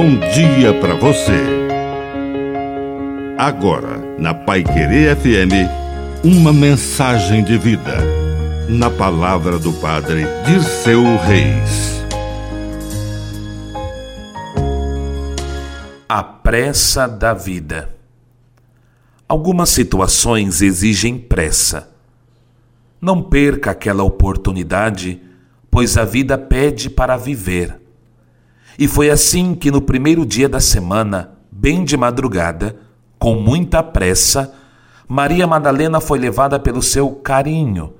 bom dia para você. Agora, na Pai Querer FM, uma mensagem de vida. Na palavra do Padre de seu Reis. A pressa da vida. Algumas situações exigem pressa. Não perca aquela oportunidade, pois a vida pede para viver. E foi assim que no primeiro dia da semana, bem de madrugada, com muita pressa, Maria Madalena foi levada pelo seu carinho,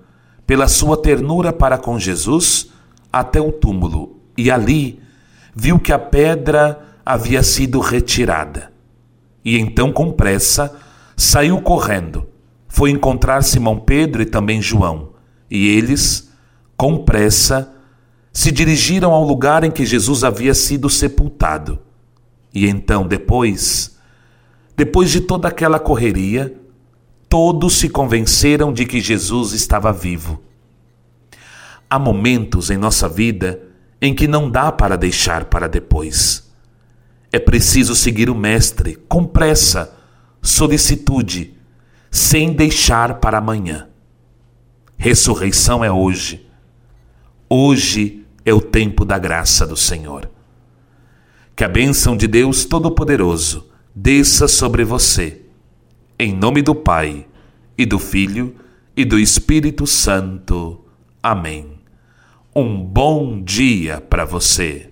pela sua ternura para com Jesus, até o túmulo. E ali viu que a pedra havia sido retirada. E então, com pressa, saiu correndo, foi encontrar Simão Pedro e também João, e eles, com pressa, se dirigiram ao lugar em que Jesus havia sido sepultado. E então, depois, depois de toda aquela correria, todos se convenceram de que Jesus estava vivo. Há momentos em nossa vida em que não dá para deixar para depois. É preciso seguir o Mestre com pressa solicitude, sem deixar para amanhã. Ressurreição é hoje. Hoje é o tempo da graça do Senhor. Que a bênção de Deus Todo-Poderoso desça sobre você. Em nome do Pai, e do Filho, e do Espírito Santo. Amém. Um bom dia para você.